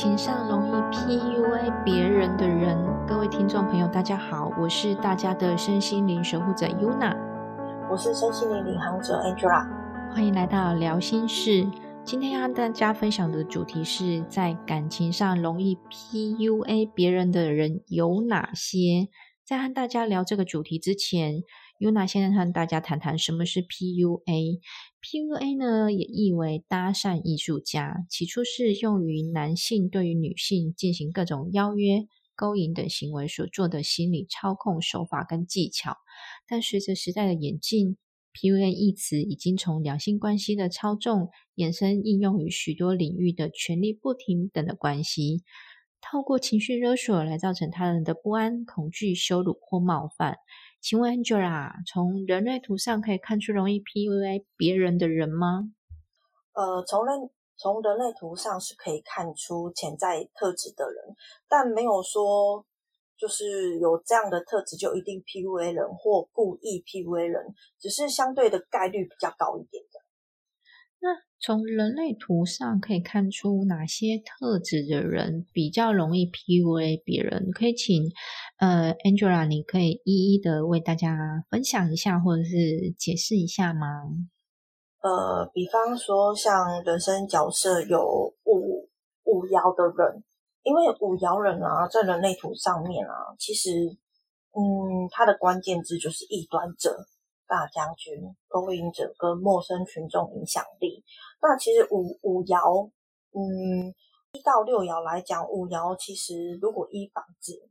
情上容易 PUA 别人的人，各位听众朋友，大家好，我是大家的身心灵守护者 Yuna，我是身心灵领航者 Angela，欢迎来到聊心事。今天要和大家分享的主题是在感情上容易 PUA 别人的人有哪些？在和大家聊这个主题之前，Yuna 先和大家谈谈什么是 PUA。PUA 呢，也意为搭讪艺术家。起初是用于男性对于女性进行各种邀约、勾引等行为所做的心理操控手法跟技巧。但随着时代的演进，PUA 一词已经从两性关系的操纵，衍生应用于许多领域的权力不平等的关系。透过情绪勒索来造成他人的不安、恐惧、羞辱或冒犯。请问 Angela，从人类图上可以看出容易 PUA 别人的人吗？呃，从人从人类图上是可以看出潜在特质的人，但没有说就是有这样的特质就一定 PUA 人或故意 PUA 人，只是相对的概率比较高一点的。那从人类图上可以看出哪些特质的人比较容易 PUA 别人？可以请呃 Angela，你可以一一的为大家分享一下，或者是解释一下吗？呃，比方说像人生角色有五五爻的人，因为五爻人啊，在人类图上面啊，其实嗯，它的关键字就是异端者。大将军、勾引者跟陌生群众影响力。那其实五五爻，嗯，一到六爻来讲，五爻其实如果一房子，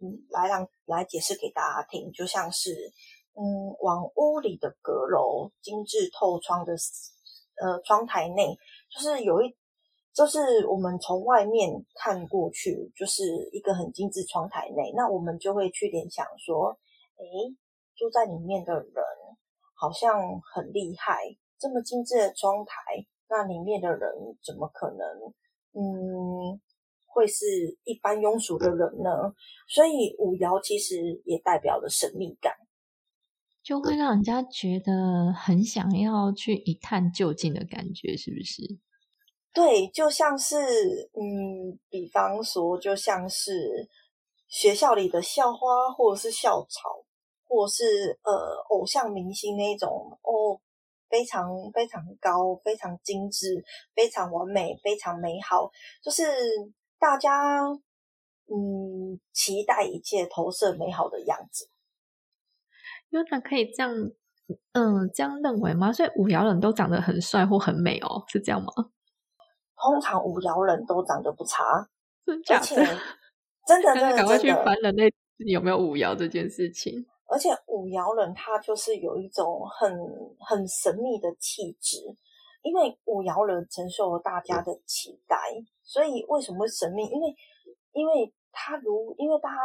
嗯，来让来解释给大家听，就像是，嗯，往屋里的阁楼，精致透窗的，呃，窗台内，就是有一，就是我们从外面看过去，就是一个很精致窗台内，那我们就会去联想说，诶。住在里面的人好像很厉害，这么精致的窗台，那里面的人怎么可能，嗯，会是一般庸俗的人呢？所以五爻其实也代表了神秘感，就会让人家觉得很想要去一探究竟的感觉，是不是？对，就像是，嗯，比方说，就像是学校里的校花或者是校草。或是呃偶像明星那种哦，非常非常高，非常精致，非常完美，非常美好，就是大家嗯期待一切投射美好的样子。有人可以这样嗯这样认为吗？所以五爻人都长得很帅或很美哦，是这样吗？通常五爻人都长得不差，真的？真的真的赶快去翻人类有没有五爻这件事情。而且五爻人他就是有一种很很神秘的气质，因为五爻人承受了大家的期待，所以为什么会神秘？因为因为他如因为大家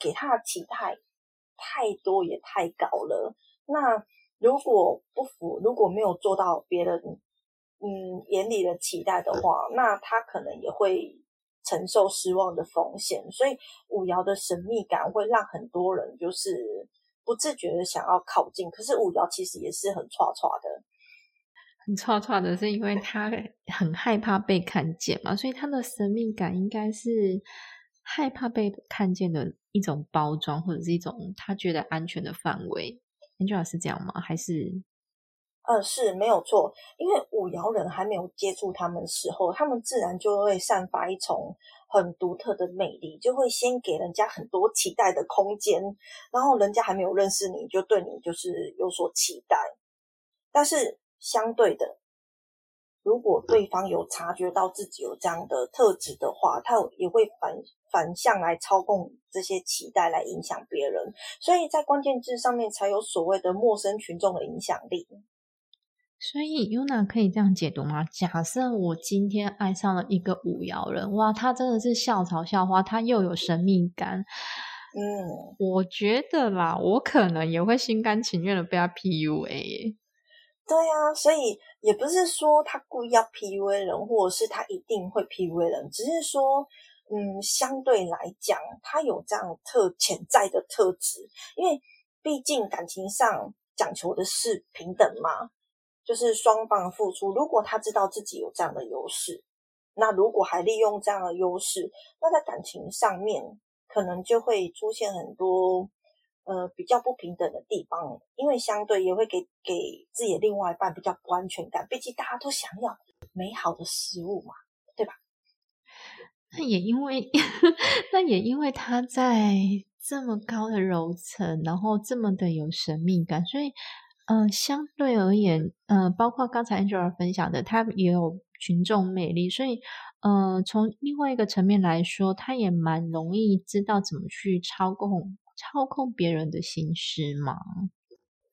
给他的期待太多也太高了，那如果不符，如果没有做到别人嗯眼里的期待的话，那他可能也会。承受失望的风险，所以五爻的神秘感会让很多人就是不自觉的想要靠近。可是五爻其实也是很歘歘的，很歘歘的，是因为他很害怕被看见嘛，所以他的神秘感应该是害怕被看见的一种包装，或者是一种他觉得安全的范围。Angela 是这样吗？还是？嗯，是没有错，因为五爻人还没有接触他们的时候，他们自然就会散发一种很独特的魅力，就会先给人家很多期待的空间，然后人家还没有认识你就对你就是有所期待。但是相对的，如果对方有察觉到自己有这样的特质的话，他也会反反向来操控这些期待来影响别人，所以在关键字上面才有所谓的陌生群众的影响力。所以 Yuna 可以这样解读吗？假设我今天爱上了一个五爻人，哇，他真的是校草校花，他又有神秘感。嗯，我觉得啦，我可能也会心甘情愿的被他 PUA。对啊，所以也不是说他故意要 PUA 人，或者是他一定会 PUA 人，只是说，嗯，相对来讲，他有这样特潜在的特质，因为毕竟感情上讲求的是平等嘛。就是双方付出，如果他知道自己有这样的优势，那如果还利用这样的优势，那在感情上面可能就会出现很多呃比较不平等的地方，因为相对也会给给自己的另外一半比较不安全感。毕竟大家都想要美好的事物嘛，对吧？那也因为，那也因为他在这么高的楼层，然后这么的有神秘感，所以，呃，相对而言，呃，包括刚才 Angel 分享的，他也有群众魅力，所以，呃，从另外一个层面来说，他也蛮容易知道怎么去操控操控别人的心思嘛。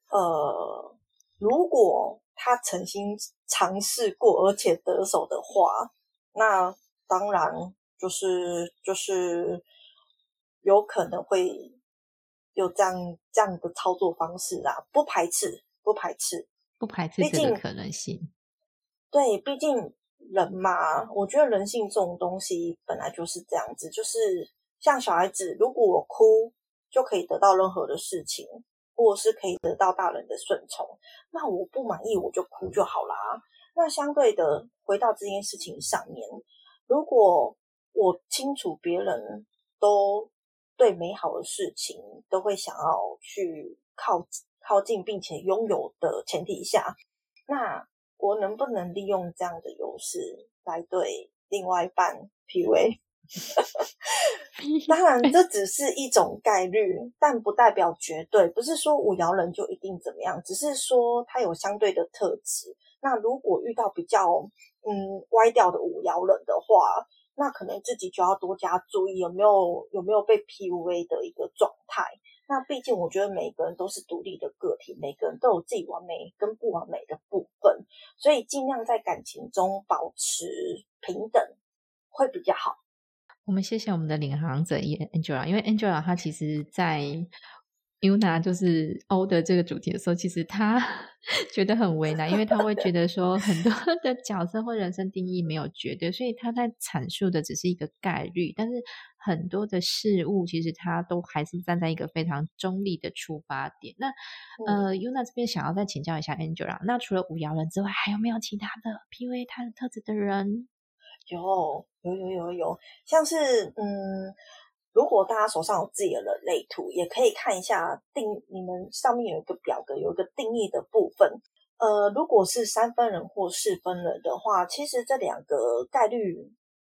呃，如果他曾经尝试过而且得手的话，那当然。就是就是有可能会有这样这样的操作方式啊，不排斥，不排斥，不排斥这个可能性。对，毕竟人嘛，我觉得人性这种东西本来就是这样子，就是像小孩子，如果我哭就可以得到任何的事情，或者是可以得到大人的顺从，那我不满意我就哭就好啦。那相对的，回到这件事情上面，如果我清楚别人都对美好的事情都会想要去靠靠近，并且拥有的前提下，那我能不能利用这样的优势来对另外一半 PUA？当然，这只是一种概率，但不代表绝对。不是说五爻人就一定怎么样，只是说他有相对的特质。那如果遇到比较嗯歪掉的五爻人的话，那可能自己就要多加注意有没有有没有被 PUA 的一个状态。那毕竟我觉得每个人都是独立的个体，每个人都有自己完美跟不完美的部分，所以尽量在感情中保持平等会比较好。我们谢谢我们的领航者 Angela，因为 Angela 她其实在。Una 就是欧的这个主题的时候，其实他 觉得很为难，因为他会觉得说很多 的角色或人生定义没有绝对，所以他在阐述的只是一个概率。但是很多的事物其实他都还是站在一个非常中立的出发点。那呃，Una 这边想要再请教一下 Angela，那除了五爻人之外，还有没有其他的 P V 他的特质的人？有有有有有，像是嗯。如果大家手上有自己的人类图，也可以看一下定，你们上面有一个表格，有一个定义的部分。呃，如果是三分人或四分人的话，其实这两个概率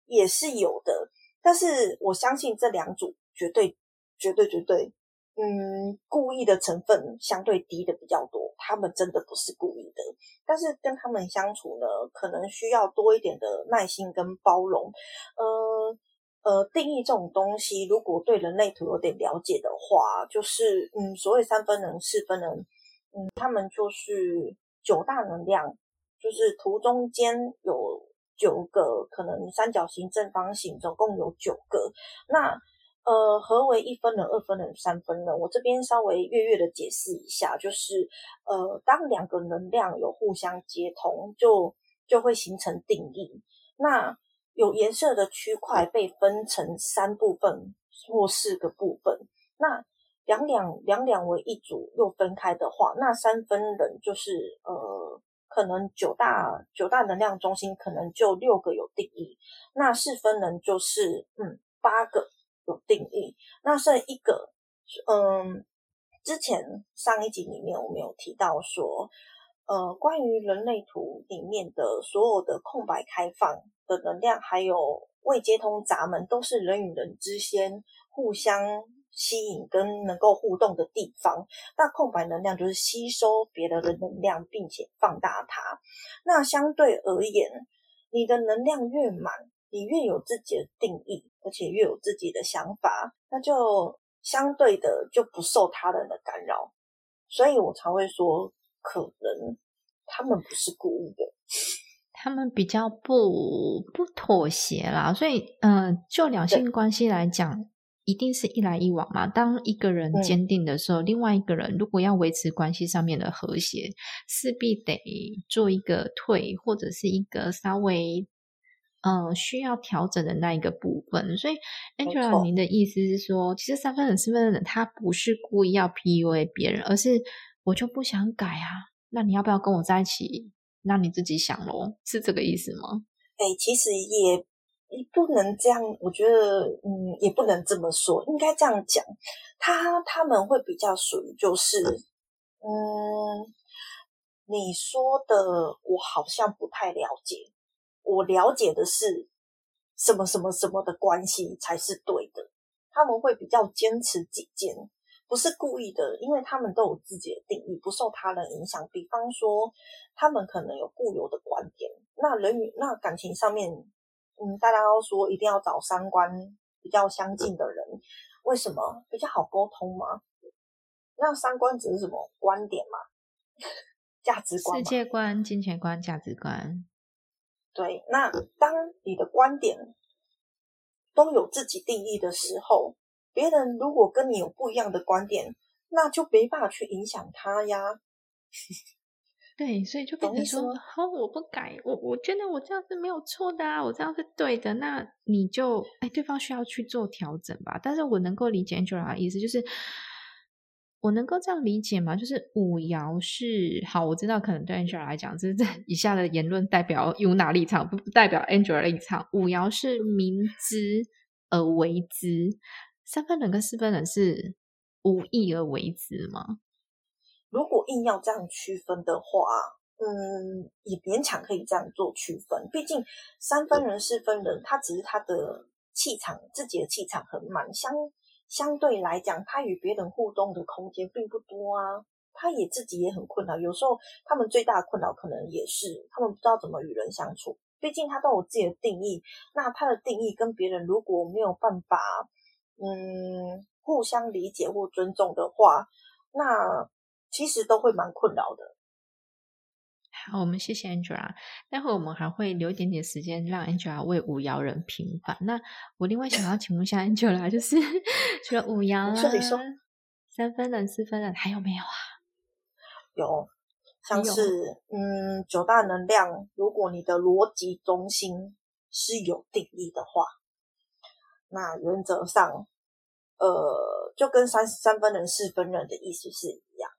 也是有的。但是我相信这两组绝对、绝对、绝对，嗯，故意的成分相对低的比较多。他们真的不是故意的，但是跟他们相处呢，可能需要多一点的耐心跟包容。嗯。呃，定义这种东西，如果对人类图有点了解的话，就是嗯，所谓三分人、四分人，嗯，他们就是九大能量，就是图中间有九个可能三角形、正方形，总共有九个。那呃，何为一分人、二分人、三分人？我这边稍微略略的解释一下，就是呃，当两个能量有互相接通，就就会形成定义。那有颜色的区块被分成三部分或四个部分，那两两两两为一组又分开的话，那三分人就是呃，可能九大九大能量中心可能就六个有定义，那四分人就是嗯八个有定义，那剩一个嗯，之前上一集里面我们有提到说。呃，关于人类图里面的所有的空白开放的能量，还有未接通闸门，都是人与人之间互相吸引跟能够互动的地方。那空白能量就是吸收别人的能量，并且放大它。那相对而言，你的能量越满，你越有自己的定义，而且越有自己的想法，那就相对的就不受他人的干扰。所以我才会说。可能他们不是故意的，他们比较不不妥协啦。所以，嗯，就两性关系来讲，一定是一来一往嘛。当一个人坚定的时候，另外一个人如果要维持关系上面的和谐，势必得做一个退，或者是一个稍微嗯需要调整的那一个部分。所以，Angela，您的意思是说，其实三分人、四分人，他不是故意要 PUA 别人，而是。我就不想改啊，那你要不要跟我在一起？那你自己想咯，是这个意思吗？哎，其实也不能这样，我觉得，嗯，也不能这么说，应该这样讲，他他们会比较属于就是，嗯，你说的我好像不太了解，我了解的是什么什么什么的关系才是对的，他们会比较坚持己见。不是故意的，因为他们都有自己的定义，不受他人影响。比方说，他们可能有固有的观点。那人与那感情上面，嗯，大家都说一定要找三观比较相近的人，为什么比较好沟通吗？那三观只是什么观点嘛？价值观、世界观、金钱观、价值观。对，那当你的观点都有自己定义的时候。别人如果跟你有不一样的观点，那就没办法去影响他呀。对，所以就跟你说：“好，我不改，我我觉得我这样是没有错的啊，我这样是对的。”那你就哎，对方需要去做调整吧。但是我能够理解 Angela 的意思，就是我能够这样理解吗？就是五爻是好，我知道可能对 Angela 来讲，这这以下的言论代表有哪立场，不不代表 Angela 立场。五爻是明知而为之。三分人跟四分人是无意而为之吗？如果硬要这样区分的话，嗯，也勉强可以这样做区分。毕竟三分人、四分人，他只是他的气场，自己的气场很满，相相对来讲，他与别人互动的空间并不多啊。他也自己也很困难，有时候他们最大的困扰可能也是他们不知道怎么与人相处。毕竟他都有自己的定义，那他的定义跟别人如果没有办法。嗯，互相理解或尊重的话，那其实都会蛮困扰的。好，我们谢谢 Angela。待会我们还会留一点点时间让 Angela 为五爻人平反。那我另外想要请问一下 Angela，就是 除了五爻啊，三分人、四分人还有没有啊？有，像是嗯，九大能量，如果你的逻辑中心是有定义的话，那原则上。呃，就跟三三分人、四分人的意思是一样，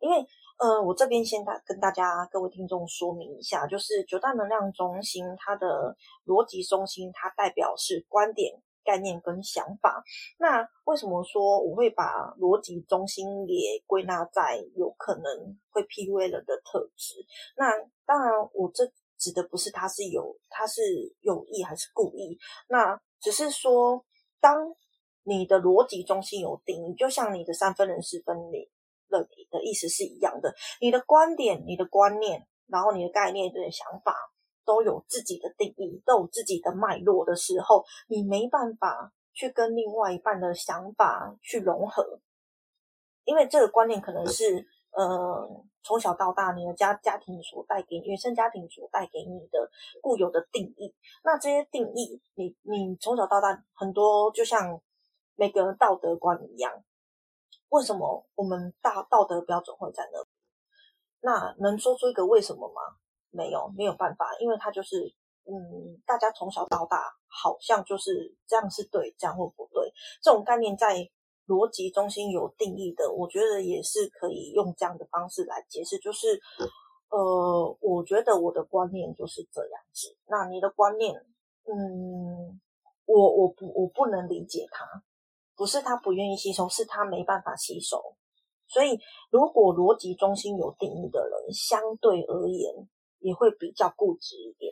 因为呃，我这边先大跟大家各位听众说明一下，就是九大能量中心它的逻辑中心，它代表是观点、概念跟想法。那为什么说我会把逻辑中心也归纳在有可能会 PUA 人的特质？那当然，我这指的不是他是有他是有意还是故意，那只是说当。你的逻辑中心有定义，就像你的三分人、四分人的意思是一样的。你的观点、你的观念，然后你的概念、你的想法，都有自己的定义，都有自己的脉络的时候，你没办法去跟另外一半的想法去融合，因为这个观念可能是，呃，从小到大你的家家庭所带给原生家庭所带给你的固有的定义。那这些定义，你你从小到大很多，就像。每个人道德观一样，为什么我们大道德标准会在那？那能说出一个为什么吗？没有，没有办法，因为他就是，嗯，大家从小到大好像就是这样是对，这样或不对。这种概念在逻辑中心有定义的，我觉得也是可以用这样的方式来解释，就是，呃，我觉得我的观念就是这样子。那你的观念，嗯，我我不我不能理解它。不是他不愿意吸收，是他没办法吸收。所以，如果逻辑中心有定义的人，相对而言也会比较固执一点。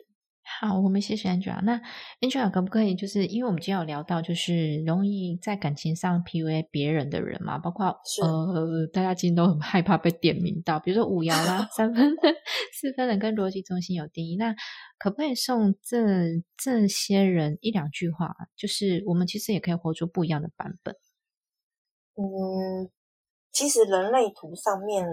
好，我们谢谢 Angela。那 Angela 可不可以，就是因为我们今天有聊到，就是容易在感情上 PUA 别人的人嘛，包括呃，大家今天都很害怕被点名到，比如说五爻啦、三分的、四分的跟逻辑中心有定义，那可不可以送这这些人一两句话？就是我们其实也可以活出不一样的版本。嗯，其实人类图上面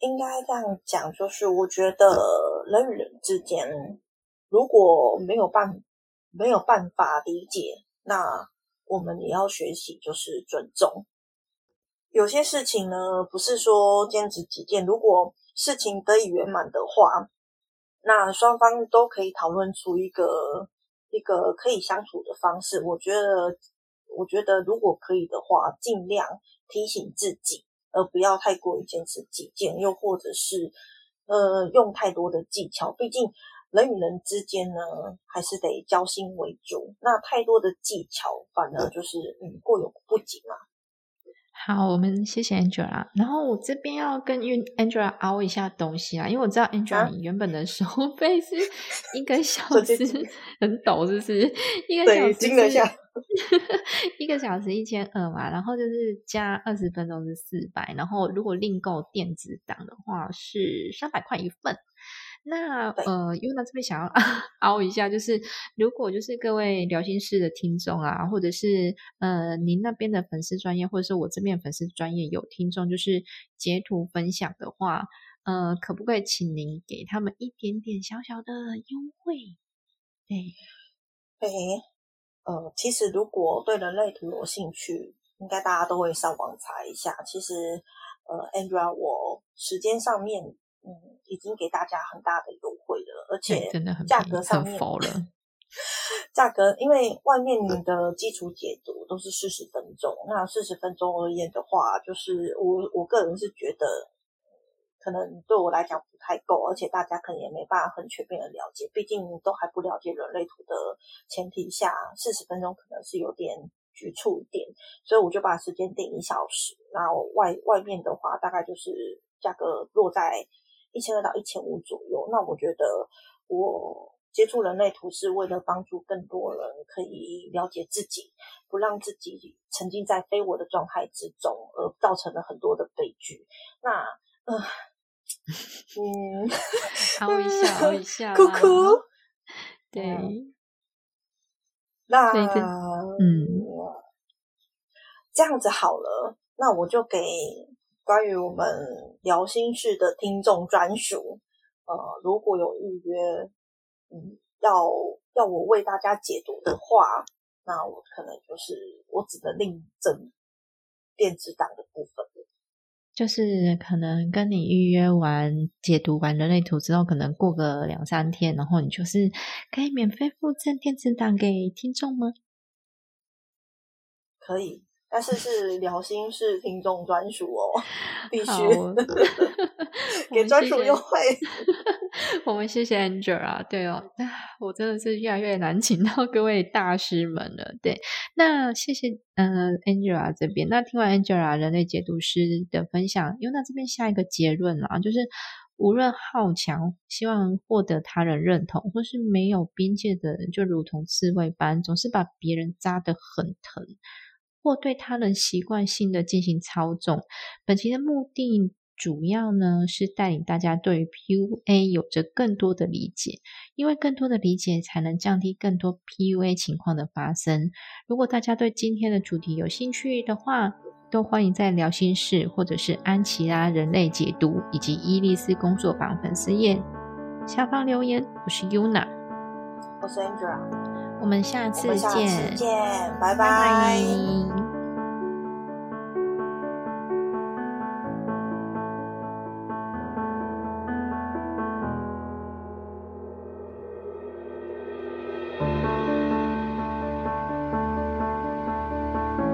应该这样讲，就是我觉得。人与人之间，如果没有办没有办法理解，那我们也要学习，就是尊重。有些事情呢，不是说坚持己见。如果事情得以圆满的话，那双方都可以讨论出一个一个可以相处的方式。我觉得，我觉得如果可以的话，尽量提醒自己，而不要太过于坚持己见，又或者是。呃，用太多的技巧，毕竟人与人之间呢，还是得交心为主。那太多的技巧，反而就是嗯过犹不及嘛。好，我们谢谢 Angela。然后我这边要跟 Angela 凹一下东西啊，因为我知道 Angela 你原本的收费 是一个小 时很陡，是不是？一个小时一 个小时一千二嘛，然后就是加二十分钟是四百，然后如果另购电子档的话是三百块一份。那呃，因为呢这边想要 凹一下，就是如果就是各位聊心事的听众啊，或者是呃您那边的粉丝专业，或者是我这边粉丝专业有听众，就是截图分享的话，呃，可不可以请您给他们一点点小小的优惠？对，对，呃，其实如果对人类图有兴趣，应该大家都会上网查一下。其实，呃，Andrea，我时间上面。嗯，已经给大家很大的优惠了，而且 价格上面，价格因为外面的基础解读都是四十分钟，那四十分钟而言的话，就是我我个人是觉得，可能对我来讲不太够，而且大家可能也没办法很全面的了解，毕竟都还不了解人类图的前提下，四十分钟可能是有点局促一点，所以我就把时间定一小时，然后外外面的话大概就是价格落在。一千二到一千五左右，那我觉得我接触人类图是为了帮助更多人可以了解自己，不让自己沉浸在非我的状态之中，而造成了很多的悲剧。那，嗯，嗯，熬一下，熬 一下，哭哭，对，那，嗯，这样子好了，那我就给。关于我们聊心事的听众专属，呃，如果有预约，嗯，要要我为大家解读的话，那我可能就是我只能另赠电子档的部分就是可能跟你预约完解读完人类图之后，可能过个两三天，然后你就是可以免费附赠电子档给听众吗？可以。但是是聊心是听众专属哦，必须 给专属优惠。我们谢谢 Angela，对哦，我真的是越来越难请到各位大师们了。对，那谢谢嗯 Angela 这边。那听完 Angela 人类解读师的分享，因为那这边下一个结论啊，就是无论好强，希望获得他人认同，或是没有边界的人，就如同刺猬般，总是把别人扎得很疼。或对他人习惯性的进行操纵。本期的目的主要呢是带领大家对于 PUA 有着更多的理解，因为更多的理解才能降低更多 PUA 情况的发生。如果大家对今天的主题有兴趣的话，都欢迎在聊心事或者是安琪拉人类解读以及伊丽丝工作坊粉丝页下方留言。我是 Yuna，我是 Angela。我们下次见，见，拜拜。